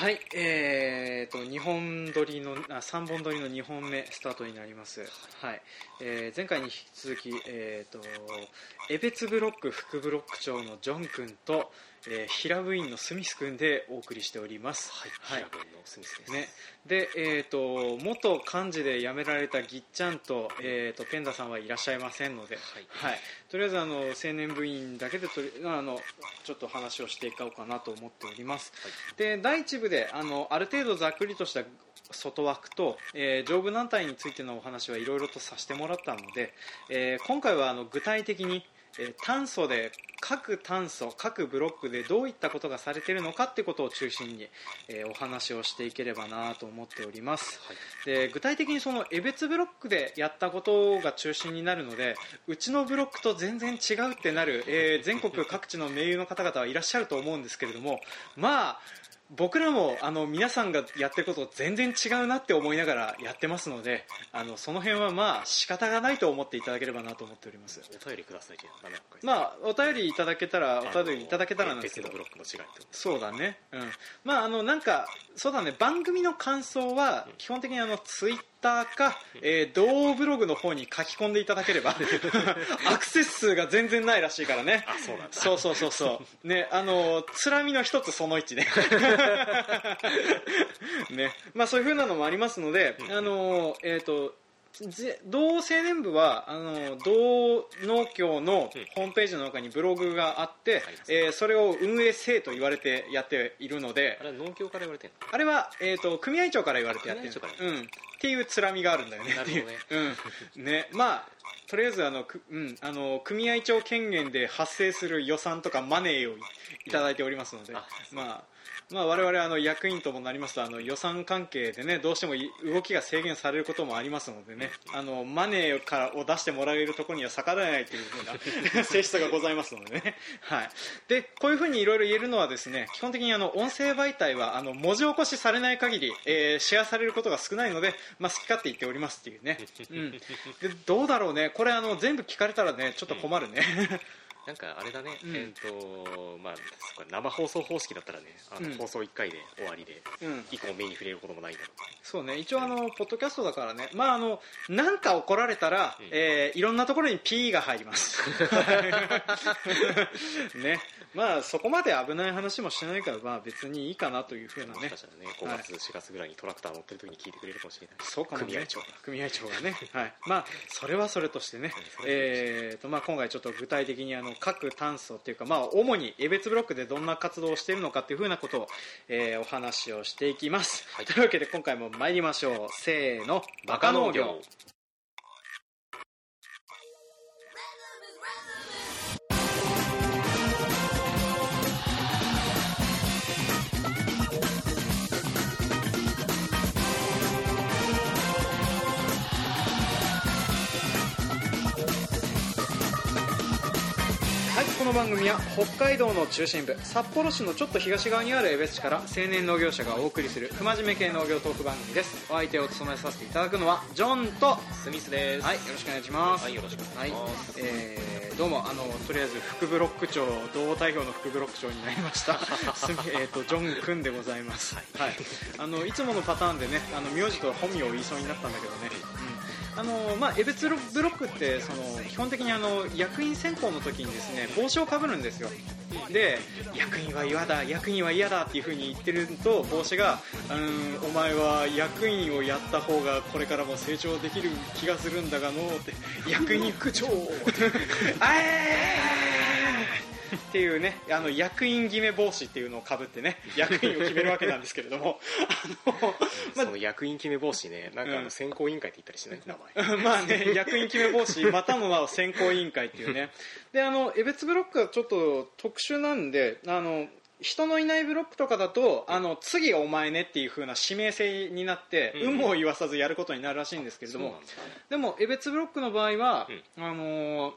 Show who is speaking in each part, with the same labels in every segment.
Speaker 1: はい、えーと、2本撮りの、あ、3本撮りの2本目スタートになります。はい、えー前回に引き続き、えーと、江別ブロック副ブロック長のジョン君と、えー平部員のスミス君でお送りしております。
Speaker 2: はい、
Speaker 1: はい。
Speaker 2: 平君のスミスです。
Speaker 1: ね、で、えー、と元幹事で辞められたぎっちゃんと,、えー、とペンダさんはいらっしゃいませんので、
Speaker 2: はい。
Speaker 1: とりあえずあの青年部員だけでとりあのちょっと話をしていこうかなと思っております、で第1部であのある程度ざっくりとした外枠と、えー上部団体についてのお話はいろいろとさせてもらったので、えー今回はあの具体的に、えー炭素で各炭素各ブロックでどういったことがされているのかっていうことを中心に、えーお話をしていければなと思っております、で具体的にその江別ブロックでやったことが中心になるのでうちのブロックと全然違うってなる、えー全国各地の名優の方々はいらっしゃると思うんですけれどもまあ僕らもあの皆さんがやってること全然違うなって思いながらやってますのであのその辺はまあ仕方がないと思っていただければなと思っております。
Speaker 2: お便りください
Speaker 1: まあお便りいただけたらお便りいただけたらなんですけど。
Speaker 2: ブロックの違い
Speaker 1: そうだね、うん、まああのなんかそうだね。番組の感想は基本的にあのツイッターか、えー、同ブログの方に書き込んでいただければ アクセス数が全然ないらしいからね。
Speaker 2: あそうなんだ。
Speaker 1: そうそうそうそう。ねあのつらみの一つその1ね。ね。まあそういうふうなのもありますのであのえっ、とぜ同青年部はあの同農協のホームページの中にブログがあって、えーそれを運営せえと言われてやっているので
Speaker 2: あれは農協から言われて
Speaker 1: あれは、えー、と組合長から言われてやってる。
Speaker 2: 組合長から。
Speaker 1: うん、っていうつらみがあるんだよね。
Speaker 2: なるほどね。
Speaker 1: う。うん。ね。まあとりあえずあの、くうん、あの組合長権限で発生する予算とかマネーをいいただいておりますので、
Speaker 2: あ
Speaker 1: まあまあ、我々あの役員ともなりますとあの予算関係でねどうしても動きが制限されることもありますのでねあのマネーからを出してもらえるところには逆らえないというふうな 性質がございますのでね、はい、でこういうふうにいろいろ言えるのはですね基本的にあの音声媒体はあの文字起こしされない限り、えーシェアされることが少ないので、まあ、好き勝手言っておりますっていうね、うん、でどうだろうね。これあの全部聞かれたらねちょっと困るね、
Speaker 2: なんかあれだね、
Speaker 1: うん。
Speaker 2: えっ、とまあ生放送方式だったらねあの
Speaker 1: うん。
Speaker 2: 放送1回で終わりで、
Speaker 1: うん。
Speaker 2: 以降目に触れることもないんだろ
Speaker 1: そうね、一応あの、ポッドキャストだからね、まああの、なんか怒られたら、
Speaker 2: うん。
Speaker 1: えーいろんなところに P が入ります。ね、まあそこまで危ない話もしないから、まあ別にいいかなというふう
Speaker 2: う
Speaker 1: なね。
Speaker 2: もしか。したらね5月、4月ぐらいにトラクター乗ってる時に聞いてくれるかもしれない。
Speaker 1: そうかもね。
Speaker 2: 組合長が。
Speaker 1: 組合長がね、はい、まあそれはそれとしてね、えーとまあ今回ちょっと具体的にあの各炭素っていうかまあ主に江別ブロックでどんな活動をしているのかっていうふうなことを、えーお話をしていきます。
Speaker 2: はい
Speaker 1: というわけで今回も参りましょう。せーの、バカ農業。はい、この番組は北海道の中心部札幌市のちょっと東側にある江別市から青年農業者がお送りする不真面目系農業トーク番組です。お相手を務めさせていただくのはジョンと
Speaker 2: スミスです。
Speaker 1: はいよろしくお願いします。
Speaker 2: はいよろしくお
Speaker 1: はい
Speaker 2: 願いします、
Speaker 1: えーどうもあのとりあえず副ブロック長同代表の副ブロック長になりました。えーとジョン君でございます。はい、あのいつものパターンでねあの名字と本名を言いそうになったんだけどね、うん、あのまあ江別ブロックってその基本的にあの役員選考の時にですね帽子をかぶるんですよ。で役員は嫌だ役員は嫌だっていう風に言ってると帽子がうんお前は役員をやった方がこれからも成長できる気がするんだがのうって役員副長あえ っていうねあの役員決め帽子っていうのをかぶってね役員を決めるわけなんですけれどもあの、まあ
Speaker 2: その役員決め帽子ねなんかあ
Speaker 1: うん。
Speaker 2: の選考委員会って言ったりしない名前。
Speaker 1: まあね、役員決め帽子、またの名を選考委員会っていうね。で、あの、江別ブロックはちょっと特殊なんで、あの、人のいないブロックとかだと、あの、次お前ねっていう風な指名制になって、
Speaker 2: うん。
Speaker 1: 有無を言わさずやることになるらしいんですけれども。でも、江別ブロックの場合は、
Speaker 2: う
Speaker 1: あの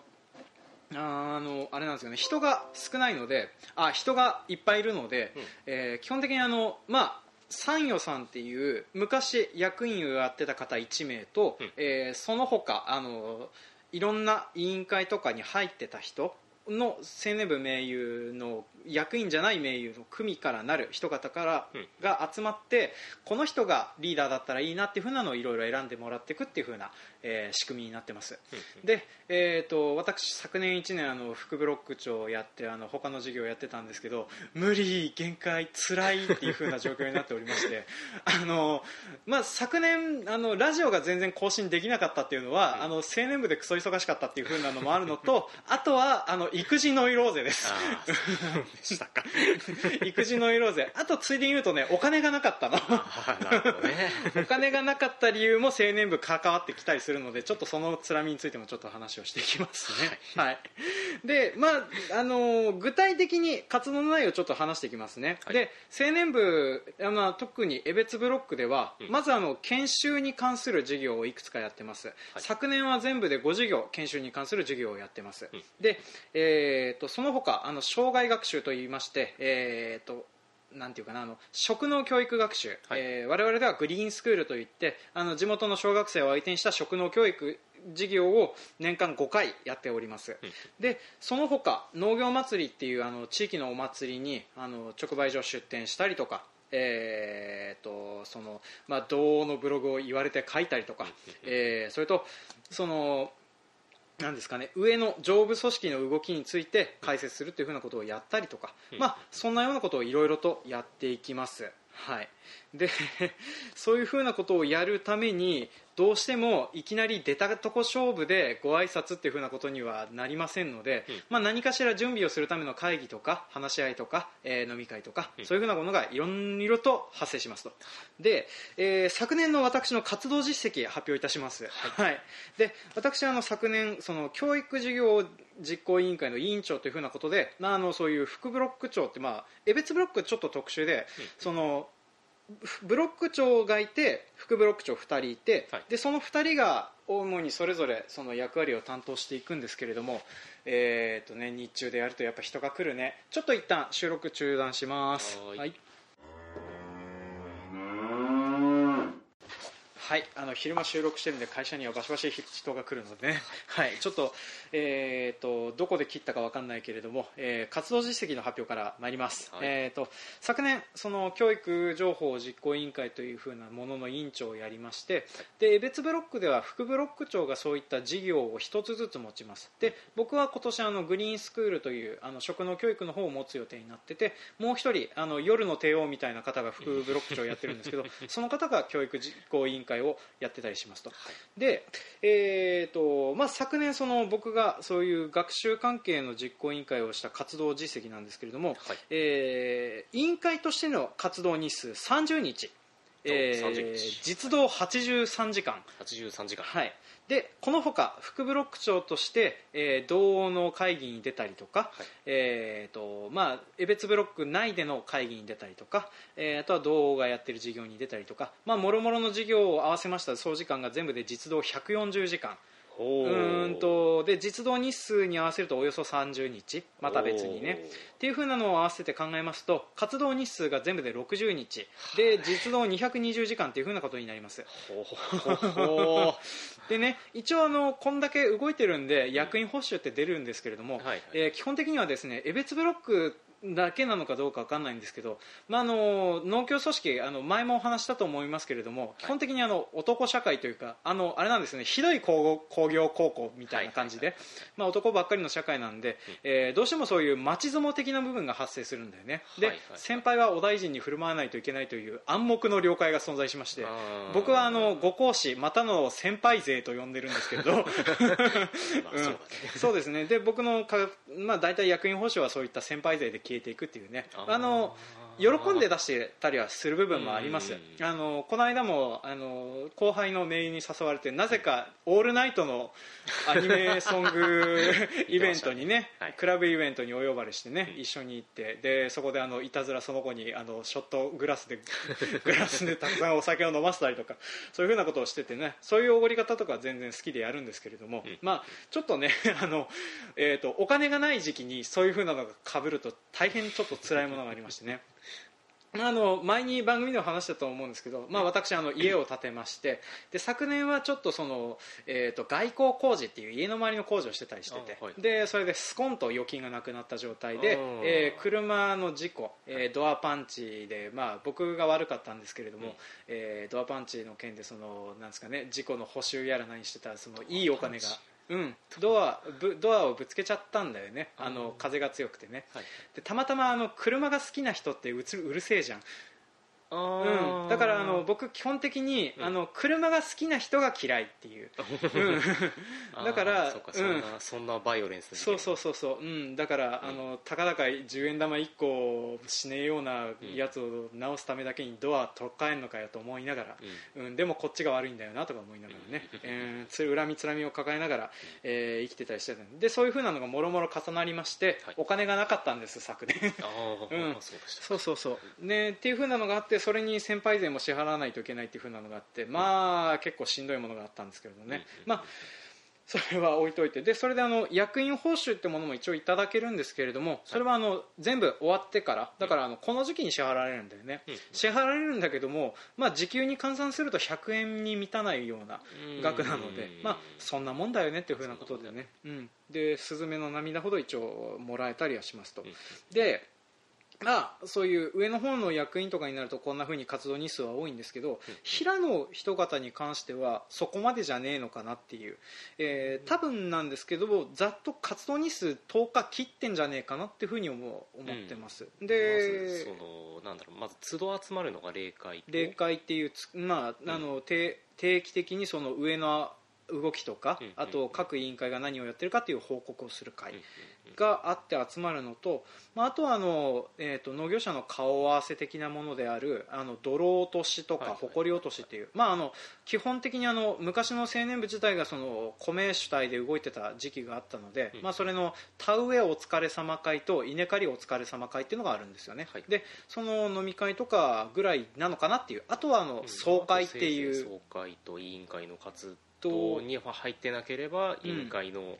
Speaker 1: あのあれなんですよね。人が少ないのであ人がいっぱいいるので、
Speaker 2: うん。
Speaker 1: えー基本的にあの、まあ、三与さんっていう昔役員をやってた方1名と、
Speaker 2: うん。
Speaker 1: えーその他あのいろんな委員会とかに入ってた人の青年部盟友の役員じゃない盟友の組からなる人方から
Speaker 2: うん
Speaker 1: が集まってこの人がリーダーだったらいいなっていうふうなのをいろいろ選んでもらっていくっていうふうな、えー仕組みになってます。で、えー、と私、昨年1年あの副ブロック長をやってあの他の授業をやってたんですけど無理、限界、辛いっていう風な状況になっておりまして あの、まあ、昨年あのラジオが全然更新できなかったっていうのは、あの青年部でクソ忙しかったっていう風なのもあるのとあとはあの育児ノイローゼです。
Speaker 2: でしたか？
Speaker 1: 育児ノイローゼあとついでに言うとねお金がなかったの。
Speaker 2: ああなるほどね。
Speaker 1: お金がなかった理由も青年部関わってきたりするのでちょっとそのつらみについてもちょっと話をしていきますね、はい。でまああの具体的に活動の内容をちょっと話していきますね、
Speaker 2: はい。
Speaker 1: で青年部、あまあ、特に江別ブロックでは、
Speaker 2: うん。
Speaker 1: まずあの研修に関する授業をいくつかやってます、昨年は全部で5授業研修に関する授業をやってます、
Speaker 2: うん。
Speaker 1: で、えー、とその他あの障害学習といいまして、えー、となんていうかなあの職能教育学習、
Speaker 2: はい。
Speaker 1: えー我々ではグリーンスクールといってあの地元の小学生を相手にした職能教育事業を年間5回やっております、
Speaker 2: うん。
Speaker 1: でその他農業祭りっていうあの地域のお祭りにあの直売所出店したりとかえー、とそのまあ、同王のブログを言われて書いたりとか、えーそれとそのなんですかね、上の上部組織の動きについて解説するというふうなことをやったりとか、
Speaker 2: うん。
Speaker 1: まあ、そんなようなことをいろいろとやっていきます、はい、で そういうふうなことをやるためにどうしてもいきなり出たとこ勝負でご挨拶っていうふうなことにはなりませんので、
Speaker 2: うん。
Speaker 1: まあ、何かしら準備をするための会議とか話し合いとか、えー飲み会とか、
Speaker 2: うん。
Speaker 1: そういうふうなものがいろいろと発生しますと。で、えー昨年の私の活動実績発表いたします、はい。で私はあの昨年その教育事業実行委員会の委員長というふうなことで、まあ、あのそういう副ブロック長って、まあ、江別ブロックちょっと特殊で、そのブロック長がいて副ブロック長2人いて、
Speaker 2: はい。
Speaker 1: でその2人が主にそれぞれその役割を担当していくんですけれども、えーとね、日中でやるとやっぱ人が来るね。ちょっと一旦収録中断します。
Speaker 2: はーい
Speaker 1: はいはい、あの昼間収録してるんで会社にはバシバシ人が来るのでね、はい、ちょっと,、えー、とどこで切ったかわかんないけれども、えー活動実績の発表から参ります、
Speaker 2: はい。
Speaker 1: えー、と昨年その教育情報実行委員会というふうなものの委員長をやりましてで別ブロックでは副ブロック長がそういった事業を一つずつ持ちます。で僕は今年あのグリーンスクールというあの職能教育の方を持つ予定になっててもう一人あの夜の帝王みたいな方が副ブロック長をやってるんですけど その方が教育実行委員会をやってたりしますと。で、えーとまあ、昨年その僕がそういう学習関係の実行委員会をした活動実績なんですけれども、
Speaker 2: はい。
Speaker 1: えー委員会としての活動日数30日、えー
Speaker 2: 30日。
Speaker 1: 実動83時間、
Speaker 2: 83時間。
Speaker 1: はい、でこのほか副ブロック長として、えー同の会議に出たりとか、
Speaker 2: はい。
Speaker 1: えーとまあ、江別ブロック内での会議に出たりとか、えーあとは同がやってる事業に出たりとか、まあ、もろもろの事業を合わせました総時間が全部で実動140時間。
Speaker 2: ほ
Speaker 1: うーんとで実動日数に合わせるとおよそ30日また別にね。っていう風なのを合わせて考えますと活動日数が全部で60日。で実動220時間っていう風なことになります。でね一応あのこんだけ動いてるんで役員報酬って出るんですけれども、
Speaker 2: はいはい。
Speaker 1: えー基本的にはですね江別ブロックだけなのかどうかわかんないんですけど、まあ、あの農協組織あの前もお話したと思いますけれども、基本的にあの男社会というかあのあれなんですねひどい工工業高校みたいな感じで、まあ、男ばっかりの社会なんで、えーどうしてもそういう町相撲的な部分が発生するんだよね、で、先輩はお大臣に振る舞わないといけないという暗黙の了解が存在しまして僕はあのご講師またの先輩勢と呼んでるんですけれど
Speaker 2: まあそう
Speaker 1: ですね。で僕のか、まあ、大体役員報酬はそういった先輩勢で消えていくっていうね。
Speaker 2: あ
Speaker 1: の喜んで出してたりはする部分もあります。
Speaker 2: うん。
Speaker 1: あのこの間もあの後輩の名優に誘われてなぜかオールナイトのアニメソング イベントにね
Speaker 2: はい。
Speaker 1: クラブイベントにお呼ばれしてね一緒に行ってでそこであのいたずらその子にあのショットグラスで グラスでたくさんお酒を飲ませたりとかそういうふうなことをしててねそういうおごり方とか全然好きでやるんですけれども、
Speaker 2: うん。
Speaker 1: まあちょっとね あの、えー、とお金がない時期にそういうふうなのが被ると大変ちょっと辛いものがありましてねあの前に番組でも話したと思うんですけど、まあ、私あの家を建てましてで昨年はちょっとその、えー、と外交工事っていう家の周りの工事をしてたりしてて、でそれでスコンと預金がなくなった状態でえー車の事故、えードアパンチで、まあ、僕が悪かったんですけれども、
Speaker 2: うん。
Speaker 1: えードアパンチの件でそのなんですか、ね、事故の補修やら何してたらそのいいお金が。うん、ドアぶドアをぶつけちゃったんだよね。あの風が強くてね。
Speaker 2: はい。
Speaker 1: でたまたまあの車が好きな人ってうつうるせえじゃん。
Speaker 2: あ
Speaker 1: うん、だからあの僕基本的に、
Speaker 2: うん。
Speaker 1: あの車が好きな人が嫌いっていう、うん。だから
Speaker 2: そうかそんな、そんなバイオレンス
Speaker 1: そうそうそうそう、うん、だから、
Speaker 2: うん。
Speaker 1: あのたかだか10円玉1個死ねえようなやつを直すためだけにドア取っ替えんのかよと思いながら、
Speaker 2: うん。
Speaker 1: うん、でもこっちが悪いんだよなとか思いながらね、えー、そういう恨みつらみを抱えながら、えー生きてたりしてたんで。そういうふうなのがもろもろ重なりまして、
Speaker 2: はい。
Speaker 1: お金がなかったんです昨年。うん。
Speaker 2: そう
Speaker 1: そうそうそう、ね、っていう風なのがあってそれに先輩税も支払わないといけないっていう風なのがあってまあ結構しんどいものがあったんですけれどね、
Speaker 2: うん。
Speaker 1: まあそれは置いといて。でそれであの役員報酬ってものも一応いただけるんですけれどもそれはあの全部終わってからだからあのこの時期に支払われるんだよね、
Speaker 2: うん。
Speaker 1: 支払われるんだけども、まあ、時給に換算すると100円に満たないような額なので、まあ、そんなもんだよねっていうふうなことでね、うん、でスズメの涙ほど一応もらえたりはしますと、
Speaker 2: うん。
Speaker 1: でまあ、そういう上の方の役員とかになるとこんなふうに活動日数は多いんですけど、平の人方に関してはそこまでじゃねえのかなっていう、えー多分なんですけどざっと活動日数10日切ってんじゃねえかなっていうふうに思う思ってます、
Speaker 2: まず
Speaker 1: で
Speaker 2: そのなんだろうまず都度集まるのが霊界と。
Speaker 1: 霊界っていうつ、まあ、あの定定期的にその上の動きとか、
Speaker 2: うん
Speaker 1: あと各委員会が何をやってるかっていう報告をする会
Speaker 2: うんうん
Speaker 1: があって集まるのと、まあ、あとはあの、えー、と農業者の顔合わせ的なものであるあの泥落としとか
Speaker 2: はいはい。
Speaker 1: 埃落としっていう、まあ、あの基本的にあの昔の青年部自体がその米主体で動いてた時期があったので、
Speaker 2: うん。
Speaker 1: まあ、それの田植えお疲れ様会と稲刈りお疲れ様会っていうのがあるんですよね、
Speaker 2: はい。
Speaker 1: でその飲み会とかぐらいなのかなっていうあとはあの総会っていう、
Speaker 2: 総会と委員会の活動には入ってなければ委員会の、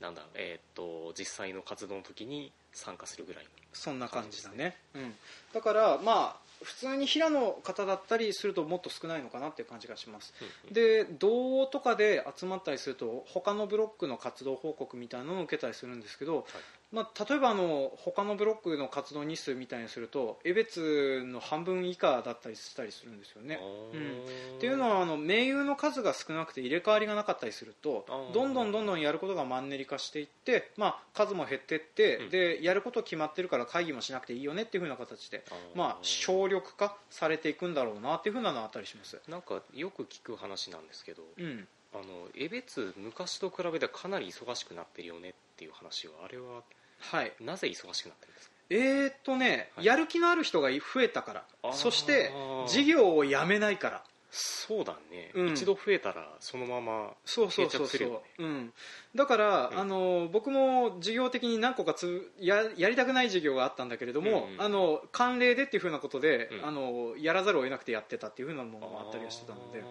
Speaker 2: なんだえーっと実際の活動の時に参加するぐらいの。
Speaker 1: そんな感じだね、うん、だからまあ普通に平の方だったりするともっと少ないのかなっていう感じがします。で道とかで集まったりすると他のブロックの活動報告みたいなのを受けたりするんですけど、まあ、例えばあの他のブロックの活動日数みたいにすると江別の半分以下だったりしたりするんですよね、うん。っていうのはあの盟友の数が少なくて入れ替わりがなかったりするとどんどんどんどんやることがマンネリ化していって、まあ、数も減っていって、
Speaker 2: うん。
Speaker 1: でやること決まってるから会議もしなくていいよねっていう風な形でまあ、省力化されていくんだろうなっていう風なのはあったりします。
Speaker 2: なんかよく聞く話なんですけど
Speaker 1: うん。
Speaker 2: あの江別昔と比べてかなり忙しくなってるよねっていう話はあれは
Speaker 1: はい。
Speaker 2: なぜ忙しくなってるんですか？
Speaker 1: えーっとね、
Speaker 2: はい。
Speaker 1: やる気のある人が増えたから。そして事業をやめないから
Speaker 2: そうだね、
Speaker 1: うん。
Speaker 2: 一度増えたらそのまま
Speaker 1: そうそうそうそう、
Speaker 2: 定着するよね。
Speaker 1: うん、だから、
Speaker 2: うん。
Speaker 1: あの僕も事業的に何個かつややりたくない事業があったんだけれども、
Speaker 2: うんうん。
Speaker 1: あの慣例でっていうふうなことで、
Speaker 2: うん。
Speaker 1: あのやらざるを得なくてやってたっていうふうなものもあったりはしてたので、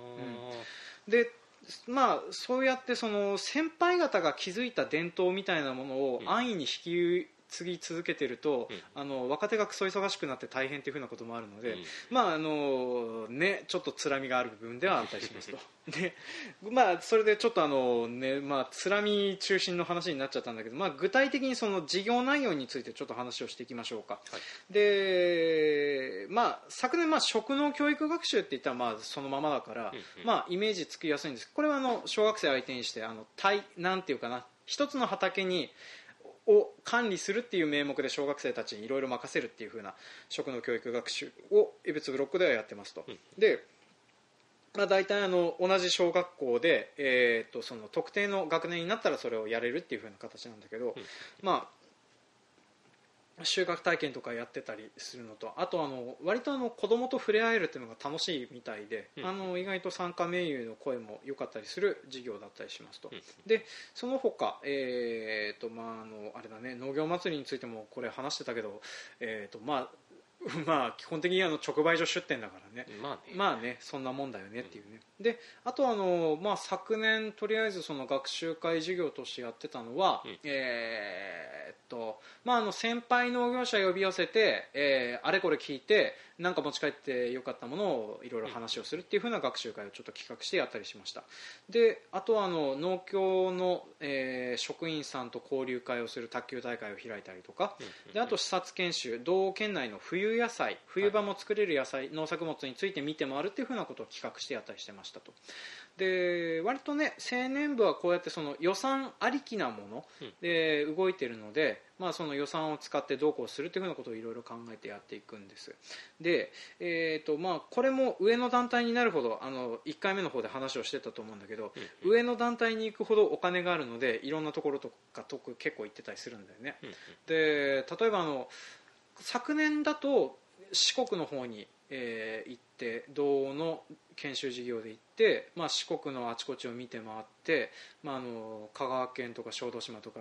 Speaker 1: でまあ、そうやってその先輩方が築いた伝統みたいなものを
Speaker 2: うん。
Speaker 1: 安易に引き継ぎ続けてると、
Speaker 2: うん。
Speaker 1: あの若手がクソ忙しくなって大変っていうふうなこともあるので、
Speaker 2: うん。
Speaker 1: まああのね、ちょっとつらみがある部分ではあったりしますと。で、まあ、それでちょっとあの、ねまあ、つらみ中心の話になっちゃったんだけど、まあ、具体的にその事業内容についてちょっと話をしていきましょうか、
Speaker 2: はい。
Speaker 1: で、まあ、昨年、まあ、職能教育学習って言ったらまあそのままだから、
Speaker 2: うんうん。
Speaker 1: まあ、イメージつきやすいんです。これはあの小学生相手にしてあの対なんていうかな一つの畑にを管理するっていう名目で小学生たちにいろいろ任せるっていう風な職能教育学習を江別ブロックではやってますと。
Speaker 2: うん
Speaker 1: でまあ、大体あの同じ小学校で、えー、とその特定の学年になったらそれをやれるっていう風な形なんだけど、
Speaker 2: うん
Speaker 1: まあ、収穫体験とかやってたりするのとあとあの割とあの子供と触れ合えるっていうのが楽しいみたいで、
Speaker 2: うん。
Speaker 1: あの意外と参加名誉の声も良かったりする授業だったりしますと、
Speaker 2: うん。
Speaker 1: でその他、えーとまあ、あのあれだね農業祭りについてもこれ話してたけど、えーとまあ まあ、基本的にあの直売所出店だからね、
Speaker 2: まあね、
Speaker 1: まあねそんなもんだよねっていうね、であとあの、まあ、昨年とりあえずその学習会授業としてやってたのは、
Speaker 2: うん。
Speaker 1: えーっとまあ、あの先輩農業者呼び寄せて、えーあれこれ聞いてなんか持ち帰ってよかったものをいろいろ話をするっていう風な学習会をちょっと企画してやったりしました。であとはあの農協の、えー職員さんと交流会をする卓球大会を開いたりとか。であと視察研修。道県内の冬野菜冬場も作れる野菜、農作物について見て回るっていう風なことを企画してやったりしてましたとで割とね青年部はこうやってその予算ありきなもので動いてるので、まあ、その予算を使ってどうこうするというふうなことをいろいろ考えてやっていくんです。で、えーとまあ、これも上の団体になるほどあの1回目の方で話をしてたと思うんだけど、上の団体に行くほどお金があるのでいろんなところとかとく結構行ってたりするんだよね、で例えばあの昨年だと四国の方に、えー行って道の研修事業で行って、まあ、四国のあちこちを見て回って、まあ、あの香川県とか小豆島とか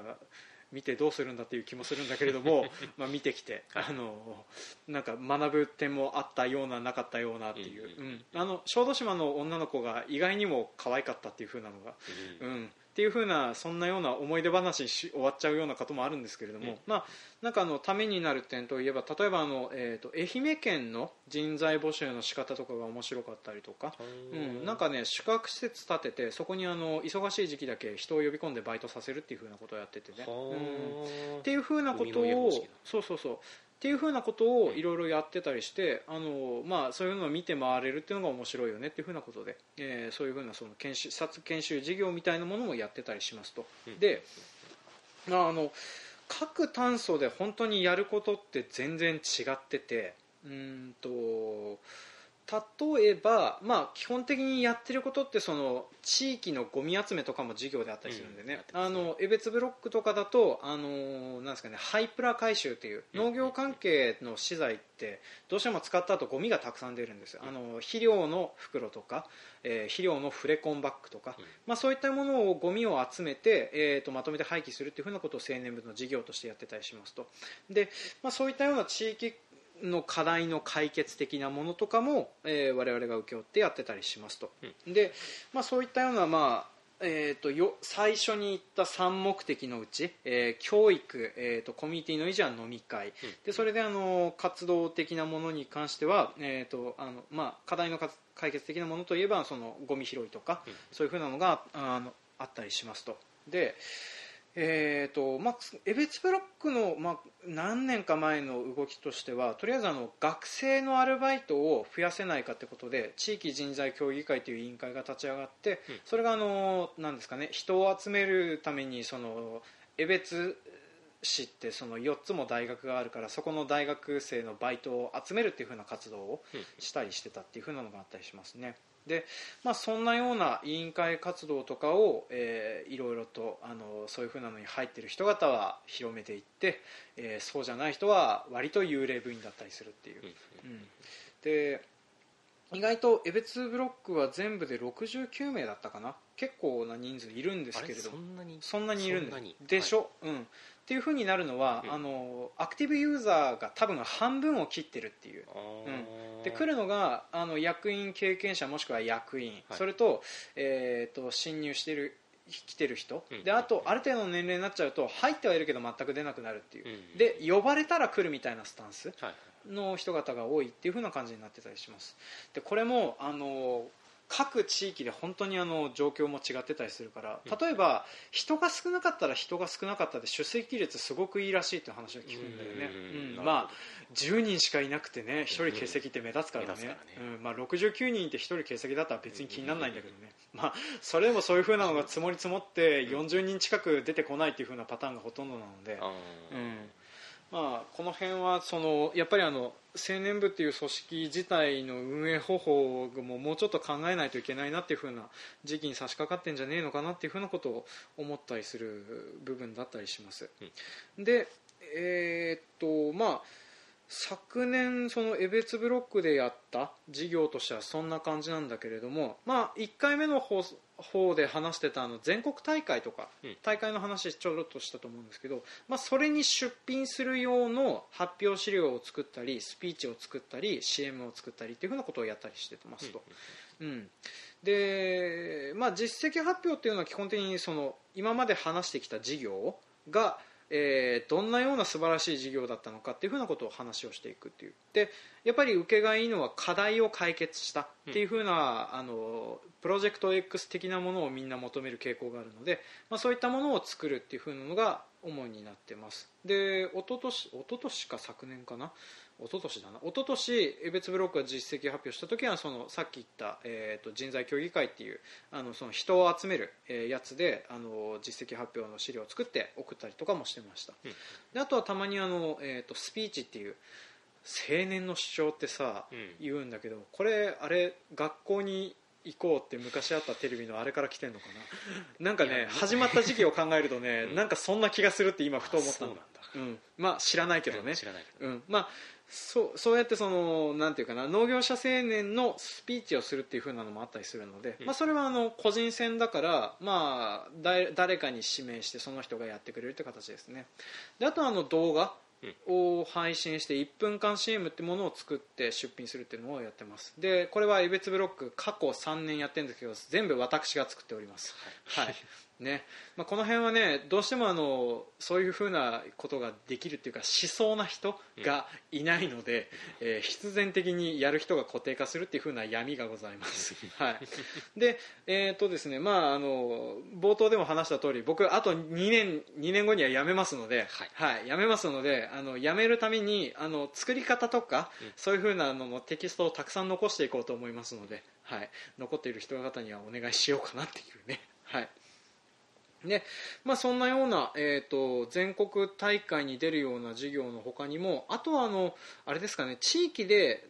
Speaker 1: 見てどうするんだっていう気もするんだけれども まあ見てきてあのなんか学ぶ点もあったようななかったようなっていう、
Speaker 2: うん。
Speaker 1: うん。あの小豆島の女の子が意外にも可愛かったっていう風なのが
Speaker 2: うん。
Speaker 1: うん、っていう風なそんなような思い出話にし終わっちゃうようなこともあるんですけれども、
Speaker 2: うん。
Speaker 1: まあ、なんかあのためになる点といえば例えばあの、えー、と愛媛県の人材募集の仕方とかが面白かったりとか、うん、なんかね宿泊施設建ててそこにあの忙しい時期だけ人を呼び込んでバイトさせるっていう風なことをやっててね。うん。っていうふうなことをそうそうそうっていうふうなことをいろいろやってたりして、あのまあ、そういうのを見て回れるっていうのが面白いよねっていうふうなことで、えーそういうふうなその研修視察研修事業みたいなものもやってたりしますと、
Speaker 2: うん。
Speaker 1: で、まあ、あの各炭素で本当にやることって全然違っててうーんと例えば、まあ、基本的にやってることってその地域のゴミ集めとかも授業であったりするんでね。
Speaker 2: うん
Speaker 1: あ
Speaker 2: ね。
Speaker 1: の江別ブロックとかだとあのなんですかねハイプラ回収っていう
Speaker 2: うん
Speaker 1: 農業関係の資材ってどうしても使った後ゴミがたくさん出るんですよ。あの肥料の袋とか、えー肥料のフレコンバッグとか、
Speaker 2: うん。
Speaker 1: まあ、そういったものをゴミを集めて、えー、とまとめて廃棄するっていうふうなことを青年部の事業としてやってたりしますと。で、まあ、そういったような地域の課題の解決的なものとかも、えー我々が請け負ってやってたりしますと、で、まあ、そういったような、まあえー、とよ最初に言った3目的のうち、えー教育、えー、とコミュニティの維持は飲み会、でそれであの活動的なものに関しては、えーとあのまあ、課題のか解決的なものといえばそのゴミ拾いとか、
Speaker 2: うん。
Speaker 1: そういうふうなのがあのあったりしますと。でえーとまあ、江別ブロックの、まあ、何年か前の動きとしてはとりあえずあの学生のアルバイトを増やせないかということで地域人材協議会という委員会が立ち上がって、
Speaker 2: うん
Speaker 1: それがあのなんですか、ね、人を集めるためにその江別市ってその4つも大学があるからそこの大学生のバイトを集めるっていう風な活動を
Speaker 2: うん
Speaker 1: したりしてたっていう風なのがあったりしますね。でまあ、そんなような委員会活動とかを、えーいろいろとあのそういう風なのに入っている人方は広めていって、えーそうじゃない人は割と幽霊部員だったりするっていう、
Speaker 2: うん
Speaker 1: うん。で意外と江別ブロックは全部で69名だったかな。結構な人数いるんですけれど
Speaker 2: そんなに？
Speaker 1: そんなにいるんででしょ、うん、っていう風になるのは、
Speaker 2: うん。
Speaker 1: あのアクティブユーザーが多分半分を切ってるっていう。
Speaker 2: あー。
Speaker 1: で来るのがあの役員経験者もしくは役員、
Speaker 2: はい。
Speaker 1: それと,、えー、と侵入してる来てる人、
Speaker 2: うん。
Speaker 1: であとある程度の年齢になっちゃうと入ってはいるけど全く出なくなるっていう、
Speaker 2: うん。
Speaker 1: で呼ばれたら来るみたいなスタンス
Speaker 2: はい
Speaker 1: の人方が多いっていう風な感じになってたりします。でこれもあの各地域で本当にあの状況も違ってたりするから例えば人が少なかったら人が少なかったで出席率すごくいいらしいっていう話を聞くんだよね、
Speaker 2: うん
Speaker 1: うんまあ10人しかいなくてね1人欠席って目立つからね,、うん。まあ、69人いて1人欠席だったら別に気にならないんだけどね、まあ、それでもそういう風なのが積もり積もって40人近く出てこないっていう風なパターンがほとんどなので、うんまあ、この辺はそのやっぱりあの青年部っていう組織自体の運営方法ももうちょっと考えないといけないなっていう風な時期に差し掛かってんじゃねえのかなっていう風なことを思ったりする部分だったりします。でえーっとまあ昨年その江別ブロックでやった事業としてはそんな感じなんだけれども、まあ、1回目の方方で話してたあの全国大会とか、
Speaker 2: うん。
Speaker 1: 大会の話ちょろっとしたと思うんですけど、まあ、それに出品する用の発表資料を作ったりスピーチを作ったり CM を作ったりっていうふうなことをやったりしてますと。うん。でまあ、実績発表っていうのは基本的にその今まで話してきた事業がえーどんなような素晴らしい事業だったのかっていうふうなことを話をしていくっていう。でやっぱり受けがいいのは課題を解決したっていうふうな、あのプロジェクト X 的なものをみんな求める傾向があるので、まあ、そういったものを作るっていうふうなのが主になってます。で一昨年一昨年か昨年かな？一昨年だな。一昨年江別ブロックが実績発表した時はそのさっき言った、えー、と人材協議会っていうあのその人を集める、えーやつであの実績発表の資料を作って送ったりとかもしてました、
Speaker 2: うん。
Speaker 1: であとはたまにあの、えー、とスピーチっていう青年の主張ってさ、
Speaker 2: うん。
Speaker 1: 言うんだけどこれあれ学校に行こうって昔あったテレビのあれから来てんのかな。なんかね始まった時期を考えるとね、
Speaker 2: うん。
Speaker 1: なんかそんな気がするって今ふと思った
Speaker 2: んだ。
Speaker 1: うん、まあ知らないけどね。
Speaker 2: 知らないけど。
Speaker 1: うん、まあそうそうやってそのなんていうかな農業者青年のスピーチをするっていう風なのもあったりするので、
Speaker 2: うん。
Speaker 1: まあ、それはあの個人戦だから、まあ、だ誰かに指名してその人がやってくれるって形ですね。であとはあの動画を配信して1分間 CM ってものを作って出品するっていうのをやってます。でこれは江別ブロック過去3年やってるんですけど全部私が作っております。はいね。まあ、この辺はねどうしてもあのそういうふうなことができるっていうかしそうな人がいないので、えー必然的にやる人が固定化するっていうふうな闇がございます、はい、でえーとですねまああの冒頭でも話した通り僕あと2年2年後には辞めますので、はい。辞めますのであの辞めるためにあの作り方とか、
Speaker 2: うん。
Speaker 1: そういうふうなののテキストをたくさん残していこうと思いますので、はい、残っている人方にはお願いしようかなっていうね。はいでまあ、そんなような、えー、と全国大会に出るような事業の他にもあとはあのあれですかね地域で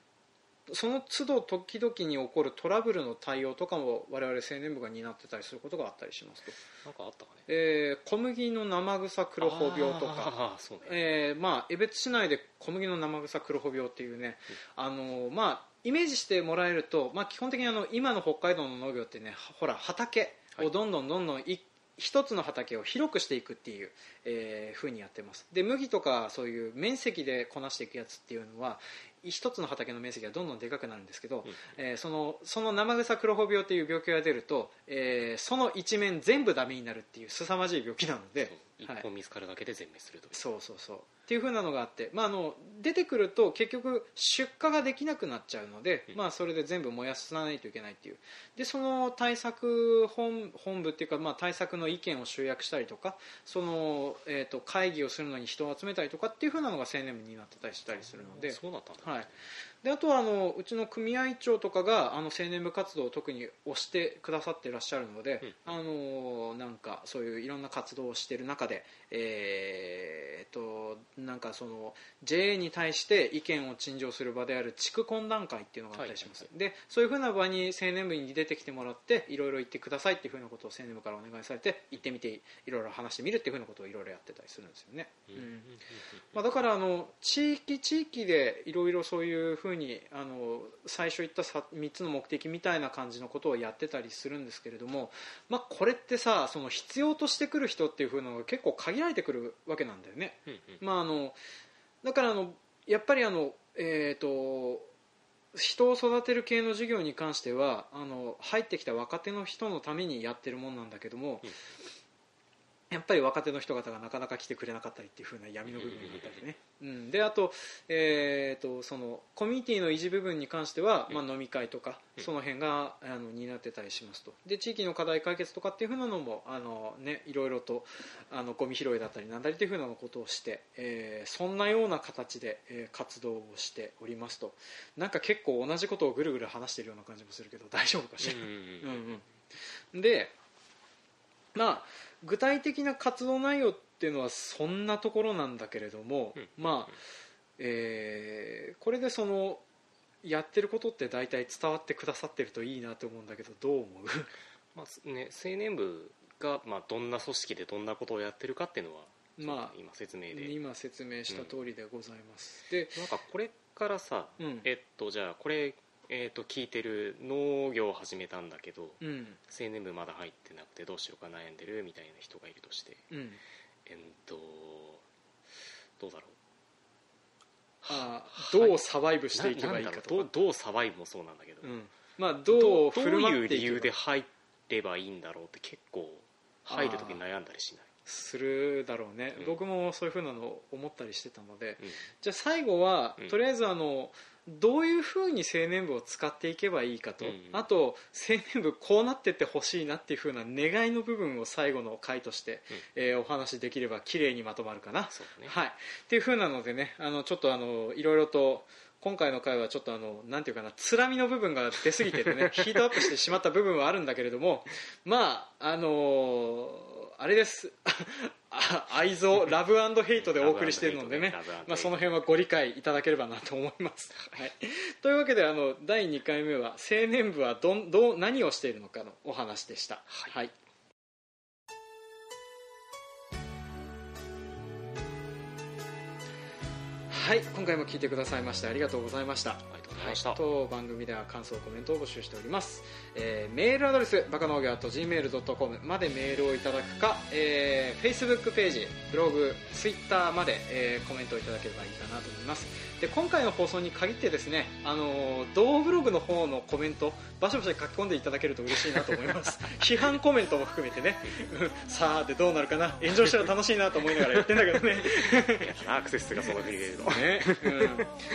Speaker 1: その都度時々に起こるトラブルの対応とかも我々青年部が担ってたりすることがあったりしますと、
Speaker 2: なんかあったかね。
Speaker 1: えー小麦の生草黒穂病とか。
Speaker 2: そうね。
Speaker 1: えーまあ、江別市内で小麦の生草黒穂病っていうね、あのまあ、イメージしてもらえると、まあ、基本的にあの今の北海道の農業ってねほら畑をどんどんどんどんい一つの畑を広くしていくっていう、えー風にやってます。で麦とかそういう面積でこなしていくやつっていうのは一つの畑の面積がどんどんでかくなるんですけど、
Speaker 2: うん。
Speaker 1: えーそのその生草黒穂病という病気が出ると、えーその一面全部ダメになるっていう凄まじい病気なので
Speaker 2: そう一
Speaker 1: はい。
Speaker 2: 本見つかるだけで全滅するという。
Speaker 1: そうそうそう。っていう風なのがあって、まあ、あの出てくると結局出荷ができなくなっちゃうので、
Speaker 2: うん。
Speaker 1: まあ、それで全部燃やさないといけないっていう。でその対策本本部っていうか、まあ、対策の意見を集約したりとかその、えー、と会議をするのに人を集めたりとかっていう風なのが青年部になってたりしたりするので。
Speaker 2: そうだったんだ、
Speaker 1: はい、であとはあのうちの組合長とかがあの青年部活動を特に推してくださっていらっしゃるので、あのなんかそういういろんな活動をしている中で、えー、っとなんかその JA に対して意見を陳情する場である地区懇談会っていうのがあったりします、
Speaker 2: はい
Speaker 1: でそういうふうな場に青年部に出てきてもらっていろいろ言ってくださいっていうふうなことを青年部からお願いされて行ってみていろいろ話してみるっていうふうなことをいろいろやってたりするんですよね。
Speaker 2: うんうんうんうん
Speaker 1: まあ、だからあの地域地域でいろいろそういうふうにあの最初言ったさ3つの目的みたいな感じのことをやってたりするんですけれども、まあ、これってさその必要としてくる人っていうふうなのが結構限られてくるわけなんだよね。
Speaker 2: うんうん
Speaker 1: まあ、あのだからあのやっぱりあの、えー、と人を育てる系の事業に関してはあの入ってきた若手の人のためにやってるもんなんだけども、
Speaker 2: うん
Speaker 1: やっぱり若手の人方がなかなか来てくれなかったりっていう風な闇の部分があったりね、うん、であと,、えー、とそのコミュニティの維持部分に関しては、まあ、飲み会とか、
Speaker 2: うん。
Speaker 1: その辺があの担ってたりしますと。で地域の課題解決とかっていう風なのもあの、ね、いろいろとあのゴミ拾いだったりなんだりっていう風なことをして、えーそんなような形で、えー活動をしておりますと。なんか結構同じことをぐるぐる話しているような感じもするけど大丈夫かしら、
Speaker 2: うんうん。
Speaker 1: でまあ具体的な活動内容っていうのはそんなところなんだけれども、
Speaker 2: うん。
Speaker 1: まあ、えーこれでそのやってることって大体伝わってくださってるといいなと思うんだけどどう思う？
Speaker 2: まあね、青年部が、まあ、どんな組織でどんなことをやってるかっていうのは、
Speaker 1: まあ
Speaker 2: 今説明で、
Speaker 1: 今説明した通りでございます、で
Speaker 2: なんかこれからさ、
Speaker 1: うん。
Speaker 2: えっとじゃあこれ、えっと聞いてる農業を始めたんだけど
Speaker 1: うん。
Speaker 2: 青年部まだ入ってなくてどうしようか悩んでるみたいな人がいるとして
Speaker 1: うん。
Speaker 2: えっとどうだろう？
Speaker 1: あ
Speaker 2: は
Speaker 1: どうサバイブしていけばいいかとか。
Speaker 2: どう。どうサバイブもそうなんだけど、
Speaker 1: うん。まあ、どう振る舞ってい
Speaker 2: いう理由で入ればいいんだろうって結構入るときに悩んだりしない？
Speaker 1: するだろうね、
Speaker 2: うん。
Speaker 1: 僕もそういうふうなのを思ったりしてたので
Speaker 2: うん。
Speaker 1: じゃあ最後は、
Speaker 2: うん。
Speaker 1: とりあえずあのどういうふうに青年部を使っていけばいいかと、
Speaker 2: うん。
Speaker 1: あと青年部こうなってってほしいなっていうふうな願いの部分を最後の回として、えーお話しできれば綺麗にまとまるかな、
Speaker 2: ね。
Speaker 1: はい、っていうふうなのでねあのちょっとあのいろいろと今回の回はちょっとあのなんていうかなつらみの部分が出過ぎててね ヒートアップしてしまった部分はあるんだけれどもまああのあれです。あ愛憎ラブヘイトでお送りしているのでね。まあ、その辺はご理解いただければなと思います、はい、というわけであの第2回目は青年部はどんどう何をしているのかのお話でした、
Speaker 2: はい。
Speaker 1: はい。はい、今回も聞いてくださいましてありがとうございました。
Speaker 2: ありがとうございました、
Speaker 1: 当番組では感想コメントを募集しております、えーメールアドレスバカ農業 .gmail.com までメールをいただくか、えー、Facebook ページブログ Twitter まで、えーコメントをいただければいいかなと思います。で今回の放送に限ってですね、あのー同ブログの方のコメントバシバシ書き込んでいただけると嬉しいなと思います。批判コメントも含めてね。う んさあでどうなるかな？炎上したら楽しいなと思いながらやってんだけどね。
Speaker 2: アクセスがその国で
Speaker 1: ね。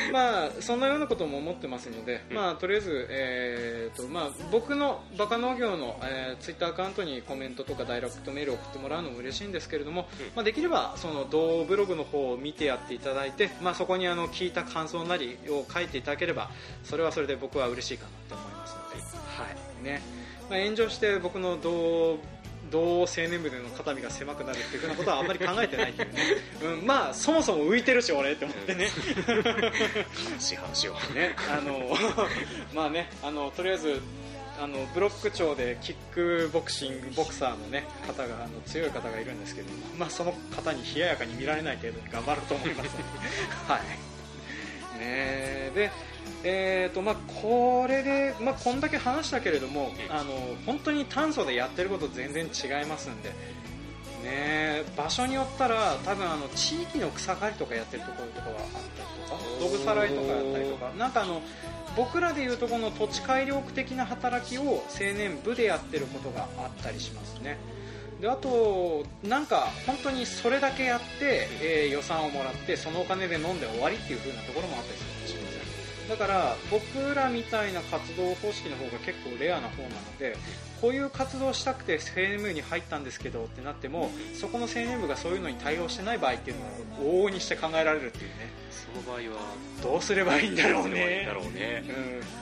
Speaker 1: うん、まあそんなようなことも思ってますので、
Speaker 2: うん。
Speaker 1: まあとりあえず、えーとまあ、僕のバカ農業の、えー、ツイッターアカウントにコメントとかダイレクトメールを送ってもらうのも嬉しいんですけれども、
Speaker 2: うん。
Speaker 1: まあ、できればその同ブログの方を見てやっていただいて、まあ、そこにあの聞いた感想なりを書いていただければそれはそれで僕は嬉しいかなと思いますので、はい。ね。まあ、炎上して僕の同同青年部での肩身が狭くなるっていうふうなことはあんまり考えてないっていうね、うん、まあそもそも浮いてるし俺って思ってね、
Speaker 2: 悲しい話を。
Speaker 1: ね、あのまあね、あのとりあえずあのブロック町でキックボクシングボクサーのね方があの強い方がいるんですけども、まあその方に冷ややかに見られない程度に頑張ろうと思いますので、はい。ねで。えーとまあ、これで、まあ、こんだけ話したけれども、あの本当に炭素でやってること全然違いますんで、ね、場所によったら多分あの地域の草刈りとかやってるところとかはあったりとかドブさらいとかやったりとかなんかあの僕らでいうとこの土地改良区的な働きを青年部でやってることがあったりしますねであとなんか本当にそれだけやって、えー予算をもらってそのお金で飲んで終わりっていう風なところもあったりする。かもしれませんだから僕らみたいな活動方式の方が結構レアな方なのでこういう活動をしたくて青年部に入ったんですけどってなってもそこの青年部がそういうのに対応してない場合っていうのを往々にして考えられるっていうね。
Speaker 2: その場合は
Speaker 1: どうすればいいんだろう
Speaker 2: どうすればいいん
Speaker 1: ね
Speaker 2: だろうね。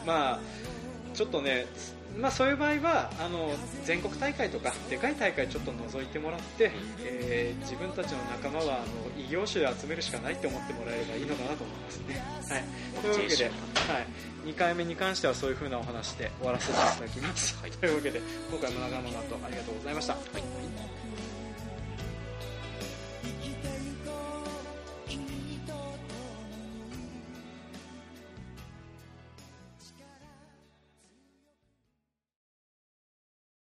Speaker 1: うん、まあちょっとねまあ、そういう場合はあの全国大会とかでかい大会ちょっと覗いてもらって、えー自分たちの仲間はあの異業種で集めるしかないって思ってもらえればいいのかなと思いますね。はい、というわけで、はい、2回目に関してはそういう風なお話で終わらせていただきます。というわけで今回も長々とありがとうございました。はい